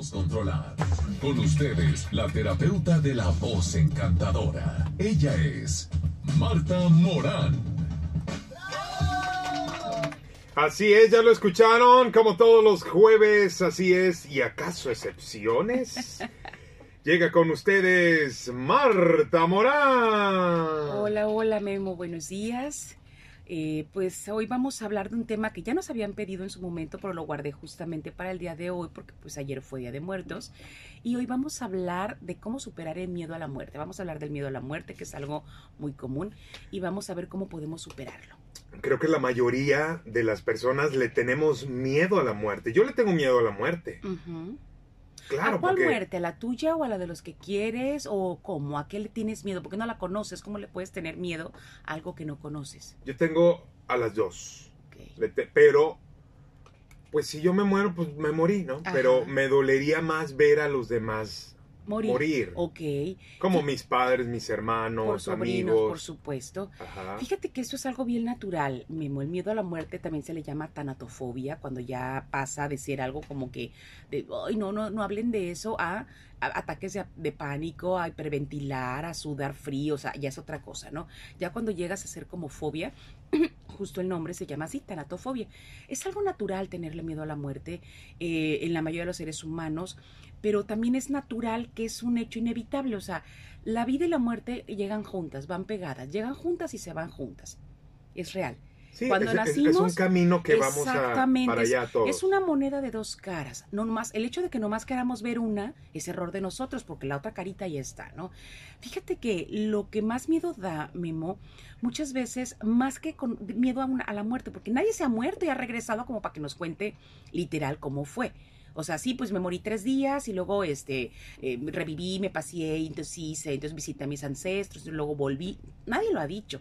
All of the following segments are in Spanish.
podemos controlar. Con ustedes, la terapeuta de la voz encantadora. Ella es Marta Morán. Así es, ya lo escucharon, como todos los jueves, así es, y acaso excepciones. Llega con ustedes Marta Morán. Hola, hola Memo, buenos días. Eh, pues hoy vamos a hablar de un tema que ya nos habían pedido en su momento, pero lo guardé justamente para el día de hoy, porque pues ayer fue Día de Muertos. Y hoy vamos a hablar de cómo superar el miedo a la muerte. Vamos a hablar del miedo a la muerte, que es algo muy común, y vamos a ver cómo podemos superarlo. Creo que la mayoría de las personas le tenemos miedo a la muerte. Yo le tengo miedo a la muerte. Claro, ¿A cuál muerte? ¿A la tuya o a la de los que quieres? ¿O cómo? ¿A qué le tienes miedo? Porque no la conoces. ¿Cómo le puedes tener miedo a algo que no conoces? Yo tengo a las dos. Pero, pues si yo me muero, pues me morí, ¿no? Pero me dolería más ver a los demás morir. Ok. Como mis padres, mis hermanos, por amigos. Por supuesto. Fíjate que eso es algo bien natural, Memo. El miedo a la muerte también se le llama tanatofobia, cuando ya pasa de ser algo como que, de, ay, no, no, no hablen de eso, a, ataques de, pánico, a hiperventilar, a sudar frío, o sea, ya es otra cosa, ¿no? Ya cuando llegas a ser como fobia, justo el nombre se llama así, tanatofobia. Es algo natural tenerle miedo a la muerte eh, en la mayoría de los seres humanos pero también es natural que es un hecho inevitable, o sea, la vida y la muerte llegan juntas, van pegadas, llegan juntas y se van juntas. Es real. Sí, Cuando es, nacimos, es un camino que vamos a, para allá todos. Es una moneda de dos caras. No más, el hecho de que nomás queramos ver una es error de nosotros, porque la otra carita ya está, ¿no? Fíjate que lo que más miedo da, Memo, muchas veces, más que con miedo a, a la muerte, porque nadie se ha muerto y ha regresado como para que nos cuente literal cómo fue. O sea, sí, pues me morí tres días y luego este, eh, reviví, me pasé, entonces hice, entonces visité a mis ancestros y luego volví. Nadie lo ha dicho.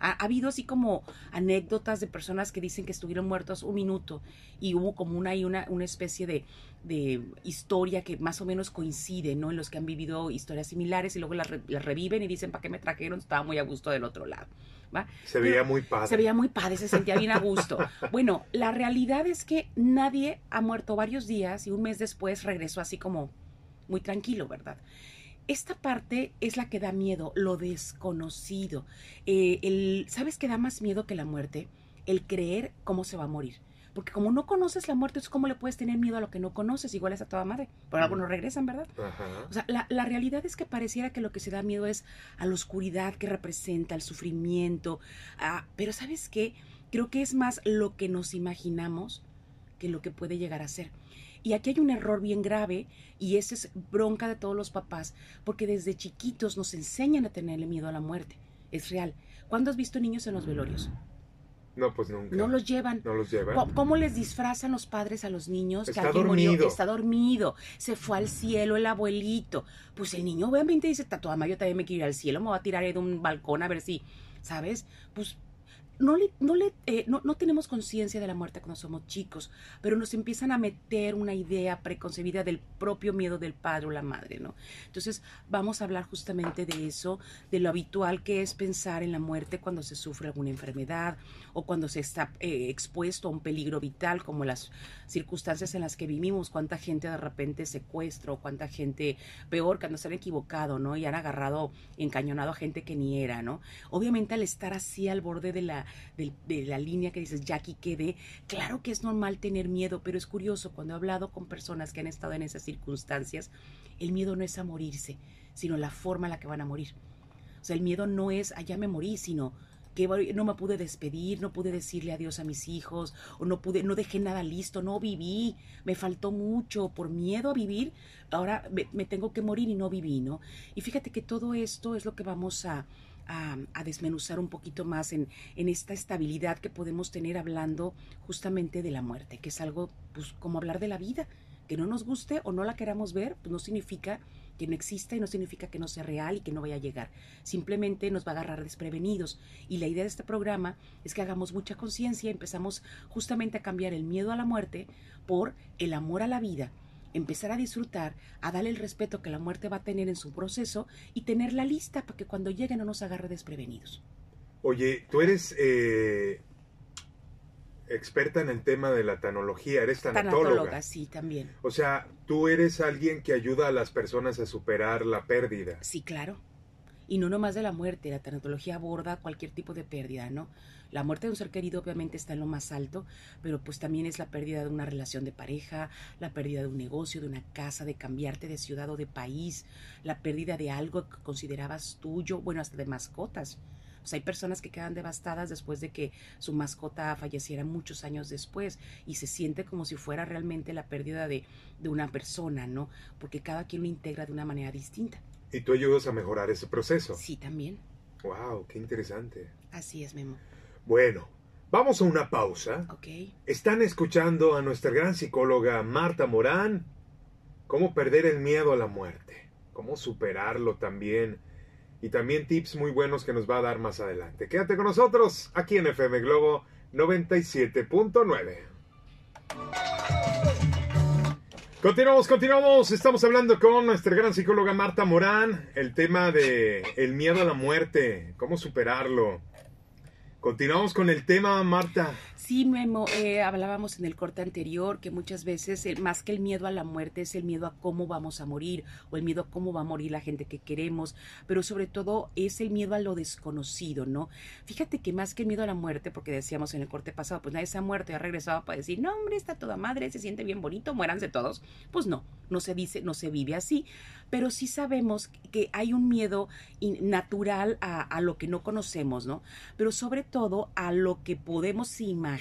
Ha, habido así como anécdotas de personas que dicen que estuvieron muertos un minuto y hubo como una, una, una especie de, de historia que más o menos coincide, ¿no? En los que han vivido historias similares y luego las, reviven y dicen, ¿para qué me trajeron? Estaba muy a gusto del otro lado. Se veía muy padre. Se veía muy padre, se sentía bien a gusto. bueno, la realidad es que nadie ha muerto varios días y un mes después regresó así como muy tranquilo, ¿verdad? Esta parte es la que da miedo, lo desconocido. Eh, el, ¿Sabes qué da más miedo que la muerte? El creer cómo se va a morir. Porque como no conoces la muerte, es como le puedes tener miedo a lo que no conoces, igual es a toda madre. Por algo no regresan, ¿verdad? O sea, la, realidad es que pareciera que lo que se da miedo es a la oscuridad que representa, al sufrimiento. pero ¿sabes qué? Creo que es más lo que nos imaginamos que lo que puede llegar a ser. Y aquí hay un error bien grave y esa es bronca de todos los papás, porque desde chiquitos nos enseñan a tenerle miedo a la muerte. Es real. ¿Cuándo has visto niños en los velorios? No, pues nunca. No los llevan. No los llevan. ¿Cómo les disfrazan los padres a los niños? Está que dormido. Murió, está dormido. Se fue al cielo el abuelito. Pues el niño obviamente dice, tatuama, yo también me quiero ir al cielo, me voy a tirar de un balcón a ver si, ¿sabes? Pues no, le, no, le, eh, no, no, tenemos conciencia de la muerte cuando somos chicos, pero nos empiezan a meter una idea preconcebida del propio miedo del padre o la madre, ¿no? Entonces vamos a hablar justamente de eso, de lo habitual que es pensar en la muerte cuando se sufre alguna enfermedad o cuando se está eh, expuesto a un peligro vital, como las circunstancias en las que vivimos, cuánta gente de repente secuestro, cuánta gente, peor, cuando se han equivocado, ¿no? Y han agarrado, encañonado a gente que ni era, ¿no? Obviamente al estar así al borde de la de, la línea que dices, ya aquí quedé. Claro que es normal tener miedo, pero es curioso, cuando he hablado con personas que han estado en esas circunstancias, el miedo no es a morirse, sino la forma en la que van a morir. O sea, el miedo no es, allá me morí, sino que no me pude despedir, no pude decirle adiós a mis hijos, o no pude, no dejé nada listo, no viví, me faltó mucho por miedo a vivir, ahora me tengo que morir y no viví, ¿no? Y fíjate que todo esto es lo que vamos a, a, desmenuzar un poquito más en, esta estabilidad que podemos tener hablando justamente de la muerte, que es algo pues como hablar de la vida, que no nos guste o no la queramos ver, pues no significa que no exista y no significa que no sea real y que no vaya a llegar. Simplemente nos va a agarrar desprevenidos. Y la idea de este programa es que hagamos mucha conciencia, empezamos justamente a cambiar el miedo a la muerte por el amor a la vida empezar a disfrutar, a darle el respeto que la muerte va a tener en su proceso y tenerla lista para que cuando llegue no nos agarre desprevenidos. Oye, tú eres... Eh, experta en el tema de la tanología, eres tanatóloga. Tanatóloga, sí, también. O sea, tú eres alguien que ayuda a las personas a superar la pérdida. Sí, claro. Y no nomás de la muerte, la tanatología aborda cualquier tipo de pérdida, ¿no? La muerte de un ser querido obviamente está en lo más alto, pero pues también es la pérdida de una relación de pareja, la pérdida de un negocio, de una casa, de cambiarte de ciudad o de país, la pérdida de algo que considerabas tuyo, bueno, hasta de mascotas. O sea, hay personas que quedan devastadas después de que su mascota falleciera muchos años después y se siente como si fuera realmente la pérdida de, de una persona, ¿no? Porque cada quien lo integra de una manera distinta. Y tú ayudas a mejorar ese proceso. Sí, también. Wow, qué interesante. Así es, Memo. Bueno, vamos a una pausa. Ok. Están escuchando a nuestra gran psicóloga Marta Morán. Cómo perder el miedo a la muerte. Cómo superarlo también. Y también tips muy buenos que nos va a dar más adelante. Quédate con nosotros aquí en FM Globo 97.9. Continuamos, continuamos. Estamos hablando con nuestra gran psicóloga Marta Morán. El tema de el miedo a la muerte, cómo superarlo. Continuamos con el tema, Marta. Sí, Memo, eh, hablábamos en el corte anterior que muchas veces el- más que el miedo a la muerte es el miedo a cómo vamos a morir o el miedo a cómo va a morir la gente que queremos, pero sobre todo es el miedo a lo desconocido, ¿no? Fíjate que más que el miedo a la muerte, porque decíamos en el corte pasado, pues nadie se ha muerto y ha regresado para decir, no, hombre, está toda madre, se siente bien bonito, muéranse todos. Pues no, no se dice, no se vive así, pero sí sabemos que hay un miedo natural a, a lo que no conocemos, ¿no? Pero sobre todo a lo que podemos imaginar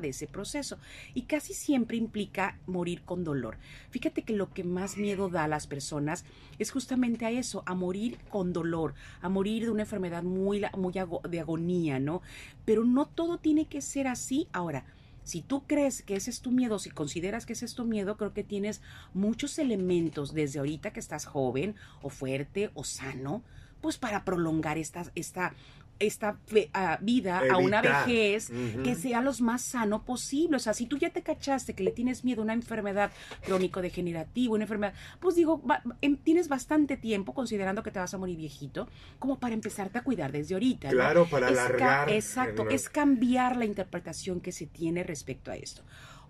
de ese proceso. Y casi siempre implica morir con dolor. Fíjate que lo que más miedo da a las personas es justamente a eso, a morir con dolor, a morir de una enfermedad muy, muy de agonía, ¿no? Pero no todo tiene que ser así. Ahora, si tú crees que ese es tu miedo, si consideras que ese es tu miedo, creo que tienes muchos elementos desde ahorita que estás joven o fuerte o sano, pues para prolongar esta, esta, esta fe- ah, vida a una vejez que sea lo más sano posible. O sea, si tú ya te cachaste que le tienes miedo a una enfermedad crónico-degenerativa, una enfermedad, pues digo, va- em- tienes bastante tiempo, considerando que te vas a morir viejito, como para empezarte a cuidar desde ahorita. ¿no? Claro, para Es alargar. Exacto, el- es cambiar la interpretación que se tiene respecto a esto.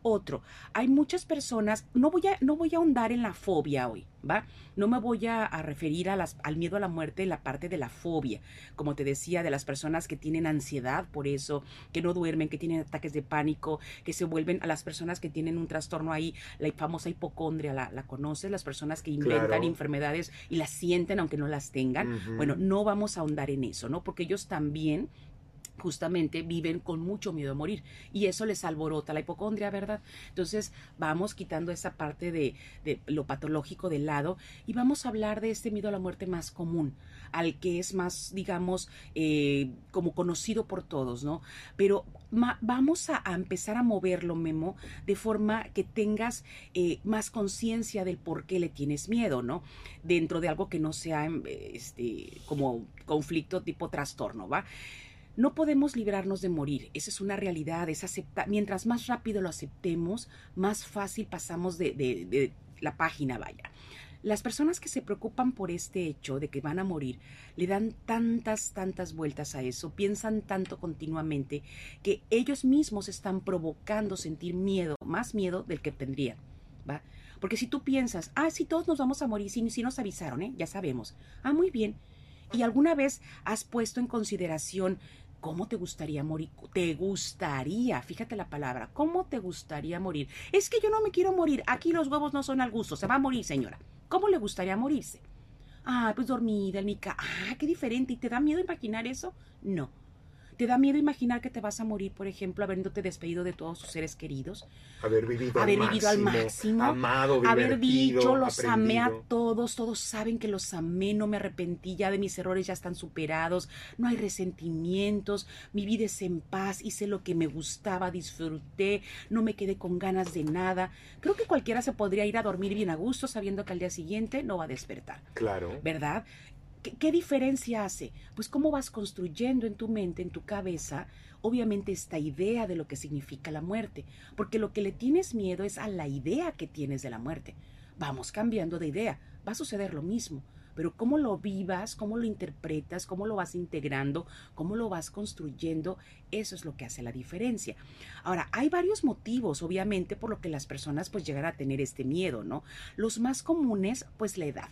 Otro, hay muchas personas, no voy a, no voy a ahondar en la fobia hoy, ¿va? No me voy a, a referir a las, al miedo a la muerte en la parte de la fobia, como te decía, de las personas que tienen ansiedad por eso, que no duermen, que tienen ataques de pánico, que se vuelven a las personas que tienen un trastorno ahí, la famosa hipocondria, ¿la, la conoces? Las personas que inventan Claro. enfermedades y las sienten aunque no las tengan. Bueno, no vamos a ahondar en eso, ¿no? Porque ellos también justamente viven con mucho miedo a morir y eso les alborota la hipocondria, ¿verdad? Entonces vamos quitando esa parte de, de lo patológico de lado y vamos a hablar de este miedo a la muerte más común, al que es más, digamos, eh, como conocido por todos, ¿no? Pero vamos a, a empezar a moverlo, Memo, de forma que tengas eh, más conciencia del por qué le tienes miedo, ¿no? Dentro de algo que no sea em, este, como conflicto tipo trastorno, ¿va? No podemos librarnos de morir, esa es una realidad, es aceptar, mientras más rápido lo aceptemos, más fácil pasamos de, de- de la página, vaya. Las personas que se preocupan por este hecho de que van a morir le dan tantas, tantas vueltas a eso, piensan tanto continuamente que ellos mismos están provocando sentir miedo, más miedo del que tendrían, ¿va? Porque si tú piensas, ah, sí, todos nos vamos a morir, sí, sí nos avisaron, ¿eh? Ya sabemos. Ah, muy bien. ¿Y alguna vez has puesto en consideración cómo te gustaría morir? Te gustaría, fíjate la palabra, ¿cómo te gustaría morir? Es que yo no me quiero morir, aquí los huevos no son al gusto, se va a morir, señora. ¿Cómo le gustaría morirse? Ah, pues dormida en mi casa. Ah, qué diferente. ¿Y te da miedo imaginar eso? No. ¿Te da miedo imaginar que te vas a morir, por ejemplo, habiéndote despedido de todos tus seres queridos? Haber vivido, haber al, vivido al máximo, máximo, amado, haber dicho, los amé a todos, todos saben que los amé, no me arrepentí, ya de mis errores ya están superados, no hay resentimientos, mi vida es en paz, hice lo que me gustaba, disfruté, no me quedé con ganas de nada. Creo que cualquiera se podría ir a dormir bien a gusto sabiendo que al día siguiente no va a despertar. Claro. ¿verdad? ¿Qué, diferencia hace? Pues cómo vas construyendo en tu mente, en tu cabeza, obviamente esta idea de lo que significa la muerte, porque lo que le tienes miedo es a la idea que tienes de la muerte. Vamos cambiando de idea, va a suceder lo mismo. pero cómo lo vivas, cómo lo interpretas, cómo lo vas integrando, cómo lo vas construyendo, eso es lo que hace la diferencia. Ahora, hay varios motivos, obviamente, por lo que las personas pues llegan a tener este miedo, ¿no? Los más comunes, pues la edad.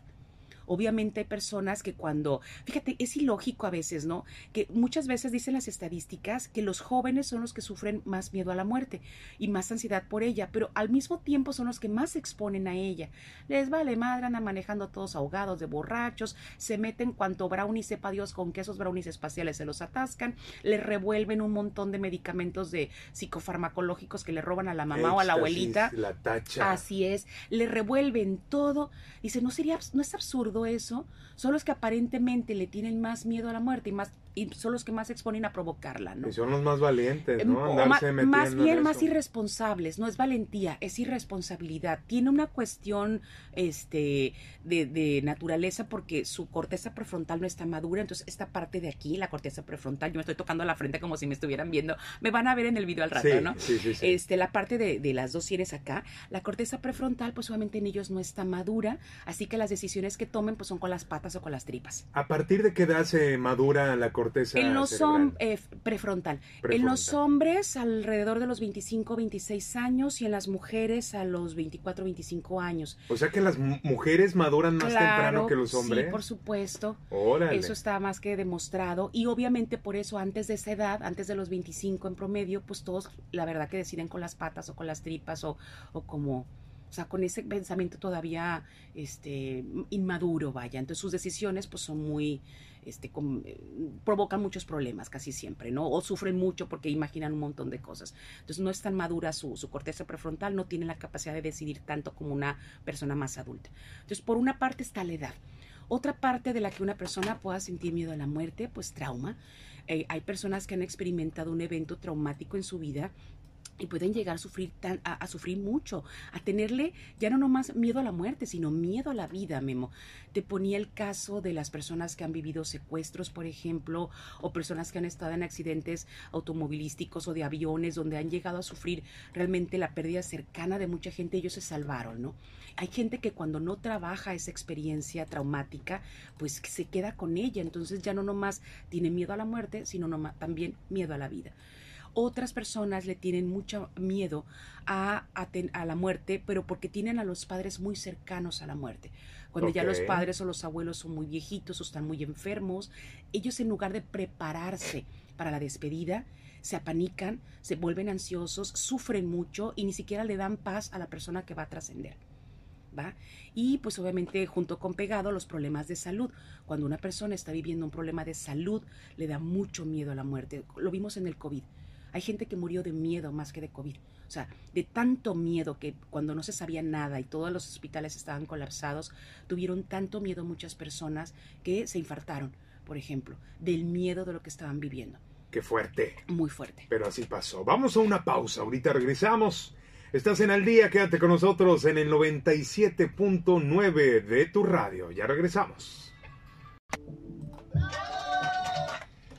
Obviamente hay personas que cuando, fíjate, es ilógico a veces, ¿no? Que muchas veces dicen las estadísticas que los jóvenes son los que sufren más miedo a la muerte y más ansiedad por ella, pero al mismo tiempo son los que más se exponen a ella. Les vale madre, andan manejando todos ahogados de borrachos, se meten cuanto brownie sepa Dios con que esos brownies espaciales se los atascan, le revuelven un montón de medicamentos de psicofarmacológicos que le roban a la mamá o a la abuelita. La tacha. Así es, le revuelven todo. Dice, no sería, no es absurdo eso son los que aparentemente le tienen más miedo a la muerte y más y son los que más se exponen a provocarla, ¿no? Y son los más valientes, ¿no? Em, Andarse más, más bien más irresponsables, no es valentía, es irresponsabilidad. Tiene una cuestión este de, de, naturaleza porque su corteza prefrontal no está madura, entonces esta parte de aquí, la corteza prefrontal, yo me estoy tocando la frente como si me estuvieran viendo, me van a ver en el video al rato, ¿no? Sí, sí, sí. Este, la parte de, de las dos sienes acá, la corteza prefrontal, pues obviamente en ellos no está madura, así que las decisiones que tomen pues son con las patas o con las tripas. ¿A partir de qué edad se madura la corteza en los eh, prefrontal. En los hombres alrededor de los 25, 26 años y en las mujeres a los 24, 25 años. O sea que las mujeres maduran más temprano que los hombres. Sí, por supuesto. Órale. Eso está más que demostrado y obviamente por eso antes de esa edad, antes de los 25 en promedio, pues todos la verdad que deciden con las patas o con las tripas o, o como o sea, con ese pensamiento todavía este, inmaduro, vaya. Entonces sus decisiones pues son muy, este, eh, provocan muchos problemas casi siempre, ¿no? O sufren mucho porque imaginan un montón de cosas. Entonces no es tan madura su, su corteza prefrontal, no tiene la capacidad de decidir tanto como una persona más adulta. Entonces, por una parte está la edad. Otra parte de la que una persona pueda sentir miedo a la muerte, pues trauma. Eh, hay personas que han experimentado un evento traumático en su vida y pueden llegar a sufrir, tan, a, sufrir mucho, a tenerle ya no nomás miedo a la muerte, sino miedo a la vida, Memo. Te ponía el caso de las personas que han vivido secuestros, por ejemplo, o personas que han estado en accidentes automovilísticos o de aviones, donde han llegado a sufrir realmente la pérdida cercana de mucha gente, ellos se salvaron, ¿no? Hay gente que cuando no trabaja esa experiencia traumática, pues se queda con ella, entonces ya no nomás tiene miedo a la muerte, sino también miedo a la vida. Otras personas le tienen mucho miedo a, a, la muerte, pero porque tienen a los padres muy cercanos a la muerte. Cuando ya los padres o los abuelos son muy viejitos o están muy enfermos, ellos en lugar de prepararse para la despedida, se apanican, se vuelven ansiosos, sufren mucho y ni siquiera le dan paz a la persona que va a trascender. ¿Va? Y pues obviamente junto con pegado los problemas de salud. Cuando una persona está viviendo un problema de salud, le da mucho miedo a la muerte. Lo vimos en el COVID. Hay gente que murió de miedo más que de COVID. O sea, de tanto miedo que cuando no se sabía nada y todos los hospitales estaban colapsados, tuvieron tanto miedo muchas personas que se infartaron, por ejemplo, del miedo de lo que estaban viviendo. Qué fuerte. Muy fuerte. Pero así pasó. Vamos a una pausa. Ahorita regresamos. Estás en el día, quédate con nosotros en el 97.9 de tu radio. Ya regresamos.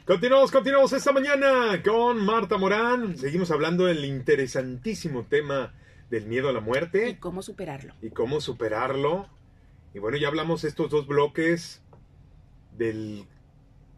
Continuamos, continuamos esta mañana con Marta Morán. Seguimos hablando del interesantísimo tema del miedo a la muerte. Y cómo superarlo. Y cómo superarlo. Y bueno, ya hablamos estos dos bloques del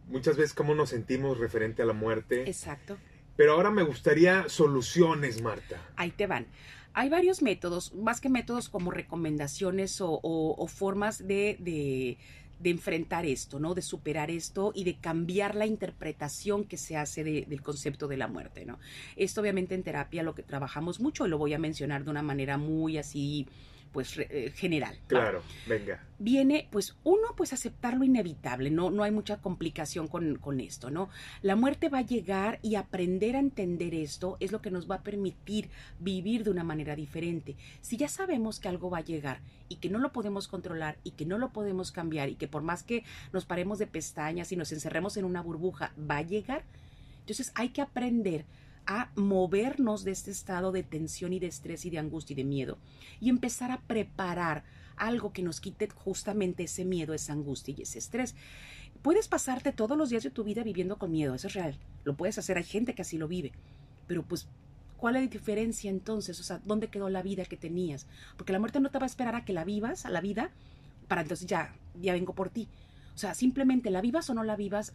muchas veces cómo nos sentimos referente a la muerte. Exacto. Pero ahora me gustaría soluciones, Marta. Ahí te van. Hay varios métodos, más que métodos como recomendaciones o, formas de, de enfrentar esto, ¿no? De superar esto y de cambiar la interpretación que se hace del concepto de la muerte, ¿no? Esto obviamente en terapia lo que trabajamos mucho lo voy a mencionar de una manera muy así pues eh, general. Claro, venga. Viene, pues, uno, pues aceptar lo inevitable, no, no hay mucha complicación con, con, esto, ¿no? La muerte va a llegar y aprender a entender esto es lo que nos va a permitir vivir de una manera diferente. Si ya sabemos que algo va a llegar y que no lo podemos controlar y que no lo podemos cambiar y que por más que nos paremos de pestañas y nos encerremos en una burbuja, va a llegar, entonces hay que aprender a movernos de este estado de tensión y de estrés y de angustia y de miedo y empezar a preparar algo que nos quite justamente ese miedo, esa angustia y ese estrés. Puedes pasarte todos los días de tu vida viviendo con miedo, eso es real, lo puedes hacer, hay gente que así lo vive, pero pues ¿Cuál es la diferencia entonces? O sea, ¿dónde quedó la vida que tenías? Porque la muerte no te va a esperar a que la vivas, a la vida, para entonces ya, ya vengo por ti. O sea, simplemente la vivas o no la vivas,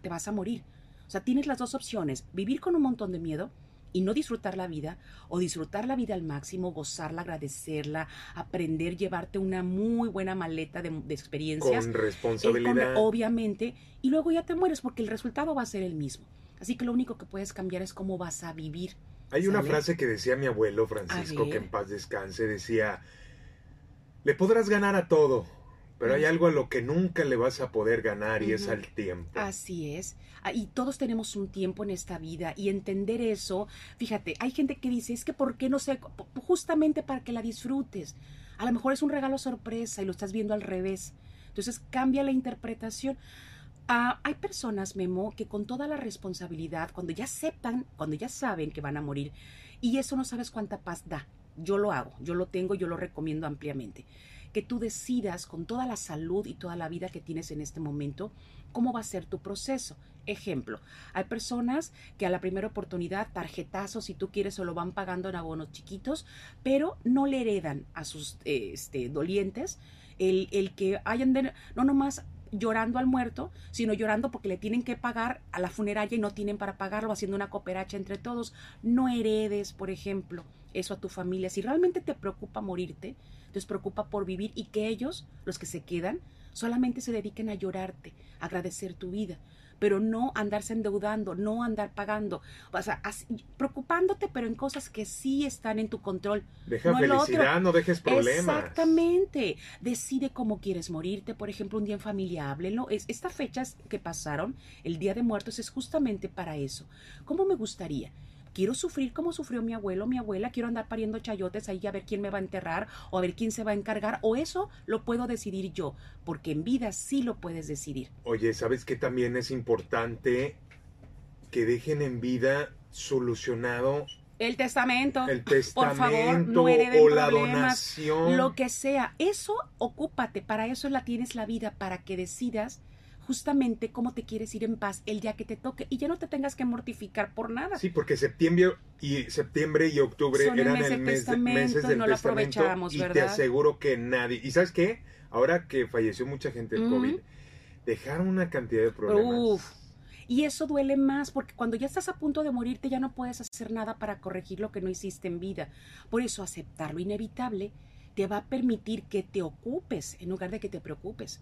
te vas a morir. O sea, tienes las dos opciones, vivir con un montón de miedo y no disfrutar la vida o disfrutar la vida al máximo, gozarla, agradecerla, aprender, llevarte una muy buena maleta de, de experiencias. Con Eh, responsabilidad. con- obviamente, y luego ya te mueres porque el resultado va a ser el mismo. Así que lo único que puedes cambiar es cómo vas a vivir. Hay una frase que decía mi abuelo Francisco, que en paz descanse, decía, le podrás ganar a todo, pero hay algo a lo que nunca le vas a poder ganar y es al tiempo. Así es. Ah, Y todos tenemos un tiempo en esta vida y entender eso, fíjate, hay gente que dice, es que ¿por qué no sé? Justamente para que la disfrutes. A lo mejor es un regalo sorpresa y lo estás viendo al revés. Entonces cambia la interpretación. Ah, hay personas, Memo, que con toda la responsabilidad, cuando ya aceptan, cuando ya saben que van a morir, y eso no sabes cuánta paz da. Yo lo hago, yo lo tengo, yo lo recomiendo ampliamente. Que tú decidas con toda la salud y toda la vida que tienes en este momento, cómo va a ser tu proceso. Ejemplo, hay personas que a la primera oportunidad, tarjetazos, si tú quieres, se lo van pagando en abonos chiquitos, pero no le heredan a sus este, dolientes el, el que hayan de, no nomás llorando al muerto, sino llorando porque le tienen que pagar a la funeraria y no tienen para pagarlo, haciendo una cooperacha entre todos. No heredes, por ejemplo, eso a tu familia. Si realmente te preocupa morirte, te preocupa por vivir y que ellos, los que se quedan, solamente se dediquen a llorarte, a agradecer tu vida, pero no andarse endeudando, no andar pagando, o sea, así- preocupándote, pero en cosas que sí están en tu control. Deja no felicidad, no dejes problemas. Exactamente. Decide cómo quieres morirte, por ejemplo, un día en familia, háblenlo. Es, estas fechas que pasaron, el Día de Muertos, es justamente para eso. ¿Cómo me gustaría? Quiero sufrir como sufrió mi abuelo, mi abuela, quiero andar pariendo chayotes ahí a ver quién me va a enterrar o a ver quién se va a encargar, o eso lo puedo decidir yo, porque en vida sí lo puedes decidir. Oye, ¿sabes qué también es importante que dejen en vida solucionado El testamento. el Por testamento favor, no hereden o la problemas, donación? Lo que sea, eso ocúpate, para eso la tienes la vida, para que decidas justamente cómo te quieres ir en paz el día que te toque y ya no te tengas que mortificar por nada. Sí, porque septiembre y septiembre y octubre Son el eran el mes de- meses del no lo aprovechamos, y te aseguro que nadie. ¿Y sabes qué? Ahora que falleció mucha gente del. COVID, dejaron una cantidad de problemas. Uf. Y eso duele más porque cuando ya estás a punto de morirte ya no puedes hacer nada para corregir lo que no hiciste en vida. Por eso aceptar lo inevitable te va a permitir que te ocupes en lugar de que te preocupes.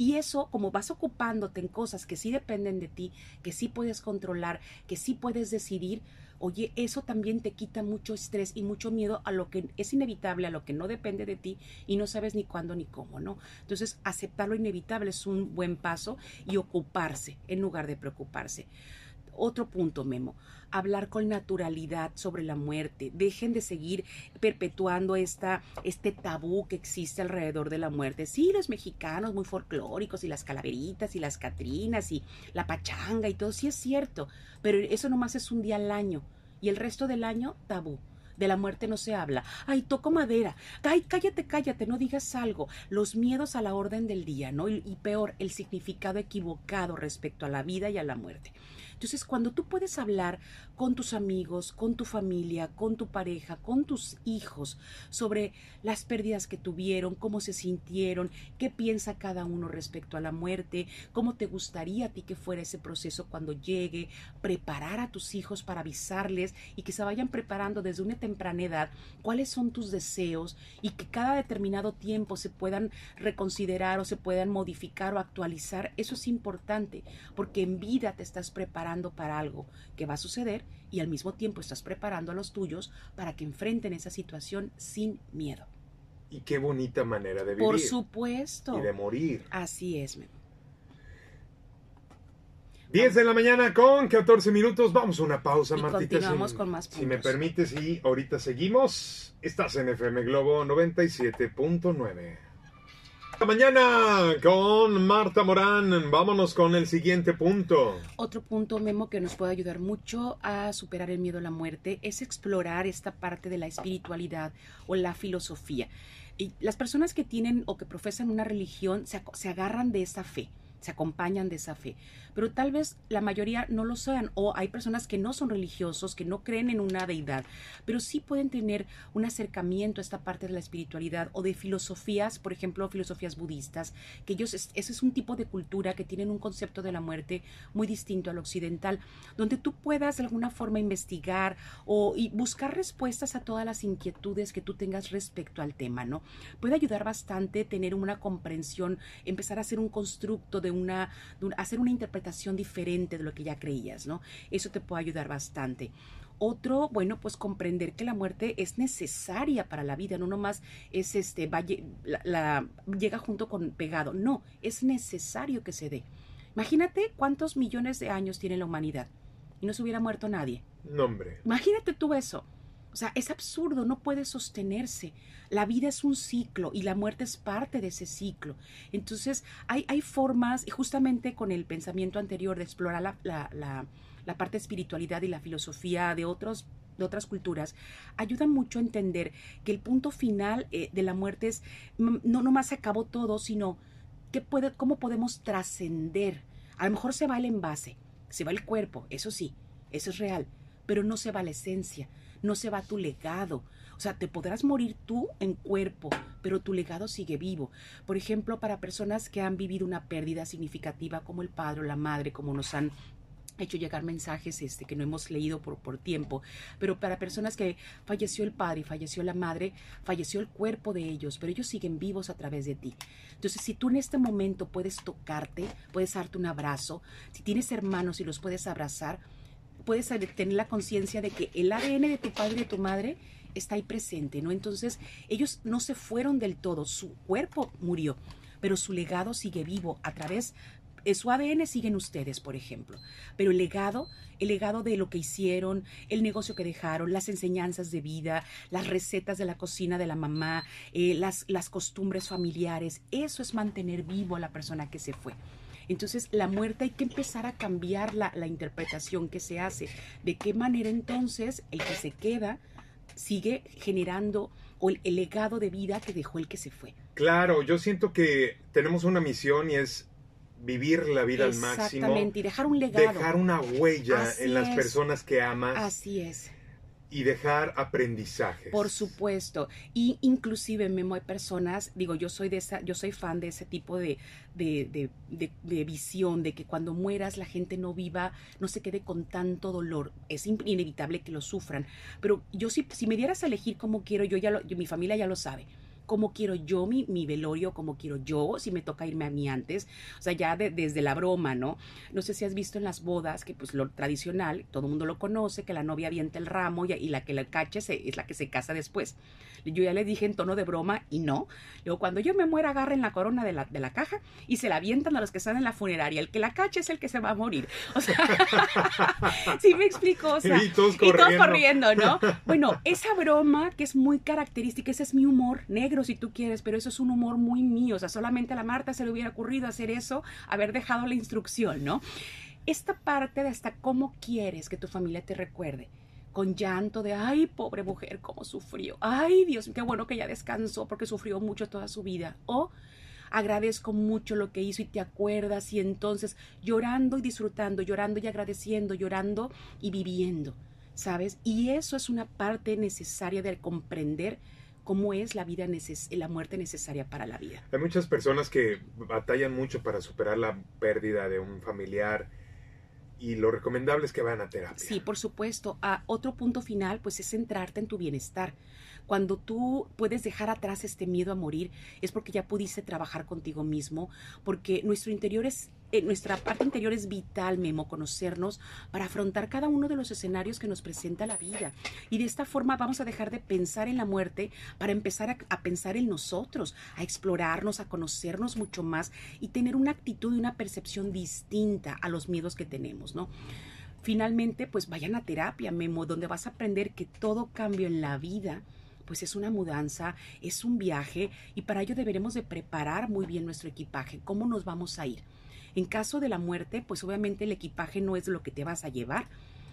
Y eso, como vas ocupándote en cosas que sí dependen de ti, que sí puedes controlar, que sí puedes decidir, oye, eso también te quita mucho estrés y mucho miedo a lo que es inevitable, a lo que no depende de ti y no sabes ni cuándo ni cómo, ¿no? Entonces, aceptar lo inevitable es un buen paso y ocuparse en lugar de preocuparse. Otro punto, Memo, hablar con naturalidad sobre la muerte. Dejen de seguir perpetuando esta, este tabú que existe alrededor de la muerte. Sí, los mexicanos muy folclóricos y las calaveritas y las catrinas y la pachanga y todo, sí es cierto, pero eso nomás es un día al año y el resto del año tabú. De la muerte no se habla. Ay, toco madera. Ay, cállate, cállate, no digas algo. Los miedos a la orden del día, ¿no? Y, y peor, el significado equivocado respecto a la vida y a la muerte. Entonces, cuando tú puedes hablar con tus amigos, con tu familia, con tu pareja, con tus hijos sobre las pérdidas que tuvieron, cómo se sintieron, qué piensa cada uno respecto a la muerte, cómo te gustaría a ti que fuera ese proceso cuando llegue, preparar a tus hijos para avisarles y que se vayan preparando desde una temprana edad cuáles son tus deseos y que cada determinado tiempo se puedan reconsiderar o se puedan modificar o actualizar, eso es importante, porque en vida te estás preparando para algo que va a suceder y al mismo tiempo estás preparando a los tuyos para que enfrenten esa situación sin miedo. Y qué bonita manera de vivir. Por supuesto. Y de morir. Así es, Memo. 10 de la mañana con 14 minutos. Vamos a una pausa, Y Martita. continuamos si, con más Si me puntos. permites, y ahorita seguimos. Estás en FM Globo 97.9. Mañana con Marta Morán. Vámonos con el siguiente punto. Otro punto, Memo, que nos puede ayudar mucho a superar el miedo a la muerte es explorar esta parte de la espiritualidad o la filosofía. Y las personas que tienen o que profesan una religión se, se agarran de esa fe, se acompañan de esa fe. Pero tal vez la mayoría no lo sean o hay personas que no son religiosos, que no creen en una deidad, pero sí pueden tener un acercamiento a esta parte de la espiritualidad o de filosofías, por ejemplo, filosofías budistas, que ellos, ese es un tipo de cultura que tienen un concepto de la muerte muy distinto al occidental, donde tú puedas de alguna forma investigar o y buscar respuestas a todas las inquietudes que tú tengas respecto al tema, ¿no? Puede ayudar bastante tener una comprensión, empezar a hacer un constructo de una, hacer una interpretación diferente de lo que ya creías, ¿no? Eso te puede ayudar bastante. Otro, bueno, pues comprender que la muerte es necesaria para la vida, no nomás es este, va, la, llega junto con pegado, no, es necesario que se dé. Imagínate cuántos millones de años tiene la humanidad y no se hubiera muerto nadie. No, hombre. Imagínate tú eso. O sea, es absurdo, no puede sostenerse. La vida es un ciclo y la muerte es parte de ese ciclo. Entonces, hay, hay formas, y justamente con el pensamiento anterior de explorar la, la, la, parte de espiritualidad y la filosofía de otros de otras culturas, ayudan mucho a entender que el punto final eh, de la muerte es no nomás se acabó todo, sino que puede, cómo podemos trascender. A lo mejor se va el envase, se va el cuerpo, eso sí, eso es real, pero no se va la esencia, no se va tu legado. O sea, te podrás morir tú en cuerpo, pero tu legado sigue vivo. Por ejemplo, para personas que han vivido una pérdida significativa como el padre o la madre, como nos han hecho llegar mensajes este, que no hemos leído por, por tiempo, pero para personas que falleció el padre y falleció la madre, falleció el cuerpo de ellos, pero ellos siguen vivos a través de ti. Entonces, si tú en este momento puedes tocarte, puedes darte un abrazo, si tienes hermanos y los puedes abrazar, puedes tener la conciencia de que el ADN de tu padre y de tu madre está ahí presente, ¿no? Entonces, ellos no se fueron del todo, su cuerpo murió, pero su legado sigue vivo a través eh, su ADN siguen ustedes, por ejemplo, pero el legado, el legado de lo que hicieron, el negocio que dejaron, las enseñanzas de vida, las recetas de la cocina de la mamá, eh, las, las costumbres familiares, eso es mantener vivo a la persona que se fue. Entonces, la muerte hay que empezar a cambiar la, la interpretación que se hace. ¿De qué manera entonces el que se queda sigue generando el, el legado de vida que dejó el que se fue? Claro, yo siento que tenemos una misión y es vivir la vida al máximo. Exactamente, y dejar un legado. Dejar una huella en las personas que amas. Así es y dejar aprendizajes. Por supuesto. Y inclusive, Memo, hay personas, digo, yo soy de esa, yo soy fan de ese tipo de, de, de, visión, de que cuando mueras la gente no viva, no se quede con tanto dolor. Es inevitable que lo sufran. Pero yo si, si me dieras a elegir cómo quiero, yo ya lo, mi familia ya lo sabe cómo quiero yo mi, mi, velorio, cómo quiero yo, si me toca irme a mí antes, o sea, ya desde la broma, ¿no? No sé si has visto en las bodas que pues lo tradicional, todo el mundo lo conoce, que la novia avienta el ramo y, y la que la cache es la que se casa después. Yo ya le dije en tono de broma y no. Luego, cuando yo me muera, agarren la corona de la, de la caja y se la avientan a los que están en la funeraria. El que la cache es el que se va a morir. O sea, sí me explico. O sea, y todos corriendo. Y todos corriendo, ¿no? Bueno, esa broma que es muy característica, ese es mi humor negro, si tú quieres, pero eso es un humor muy mío. O sea, solamente a la Marta se le hubiera ocurrido hacer eso, haber dejado la instrucción, ¿no? Esta parte de hasta cómo quieres que tu familia te recuerde con llanto de, ay, pobre mujer, cómo sufrió. Ay, Dios, qué bueno que ya descansó porque sufrió mucho toda su vida. O agradezco mucho lo que hizo y te acuerdas y entonces llorando y disfrutando, llorando y agradeciendo, llorando y viviendo, ¿sabes? Y eso es una parte necesaria de comprender cómo es la vida la muerte necesaria para la vida. Hay muchas personas que batallan mucho para superar la pérdida de un familiar y lo recomendable es que vayan a terapia. Sí, por supuesto. Ah, otro punto final, pues es centrarte en tu bienestar. Cuando tú puedes dejar atrás este miedo a morir, es porque ya pudiste trabajar contigo mismo, porque nuestro interior es eh, nuestra parte interior es vital, Memo, conocernos para afrontar cada uno de los escenarios que nos presenta la vida. Y de esta forma vamos a dejar de pensar en la muerte para empezar a, a pensar en nosotros, a explorarnos, a conocernos mucho más y tener una actitud y una percepción distinta a los miedos que tenemos, ¿no? Finalmente, pues vayan a terapia, Memo, donde vas a aprender que todo cambio en la vida pues es una mudanza, es un viaje y para ello deberemos de preparar muy bien nuestro equipaje, cómo nos vamos a ir. En caso de la muerte, pues obviamente el equipaje no es lo que te vas a llevar,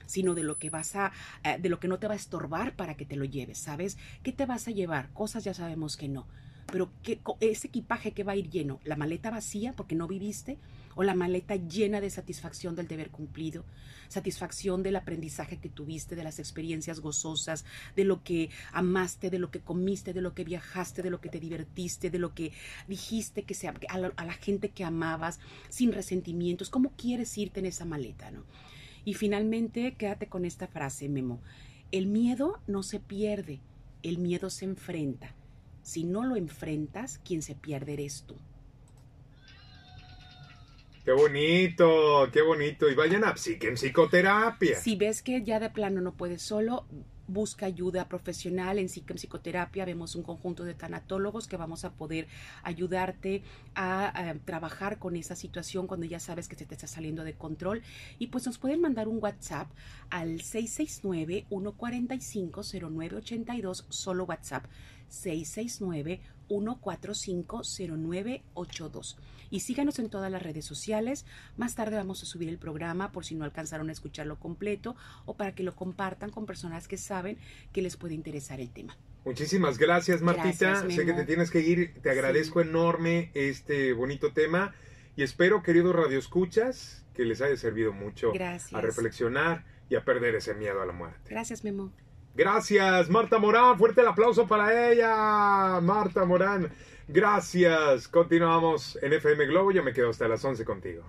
sino de lo que vas a, eh, de lo que no te va a estorbar para que te lo lleves, ¿sabes? ¿Qué te vas a llevar? Cosas ya sabemos que no. Pero ¿qué, ese equipaje que va a ir lleno, la maleta vacía porque no viviste o la maleta llena de satisfacción del deber cumplido, satisfacción del aprendizaje que tuviste, de las experiencias gozosas, de lo que amaste, de lo que comiste, de lo que viajaste, de lo que te divertiste, de lo que dijiste que sea a, la, a la gente que amabas, sin resentimientos. ¿Cómo quieres irte en esa maleta, no? Y finalmente, quédate con esta frase, Memo. El miedo no se pierde, el miedo se enfrenta. Si no lo enfrentas, quien se pierde eres tú. Qué bonito, qué bonito. Y vayan a psique, en psicoterapia. Si ves que ya de plano no puedes solo, busca ayuda profesional en, psicoterapia. Vemos un conjunto de tanatólogos que vamos a poder ayudarte a, trabajar con esa situación cuando ya sabes que se te está saliendo de control. Y pues nos pueden mandar un WhatsApp al 669-145-0982, solo WhatsApp. 669-145-0982. Y síganos en todas las redes sociales. Más tarde vamos a subir el programa por si no alcanzaron a escucharlo completo o para que lo compartan con personas que saben que les puede interesar el tema. Muchísimas gracias, Martita. sé que te tienes que ir. Te agradezco enorme este bonito tema y espero, queridos radioescuchas, que les haya servido mucho a reflexionar y a perder ese miedo a la muerte. Gracias, Memo. Gracias, Marta Morán. Fuerte el aplauso para ella, Marta Morán. Gracias. Continuamos en FM Globo. Yo me quedo hasta las 11 contigo.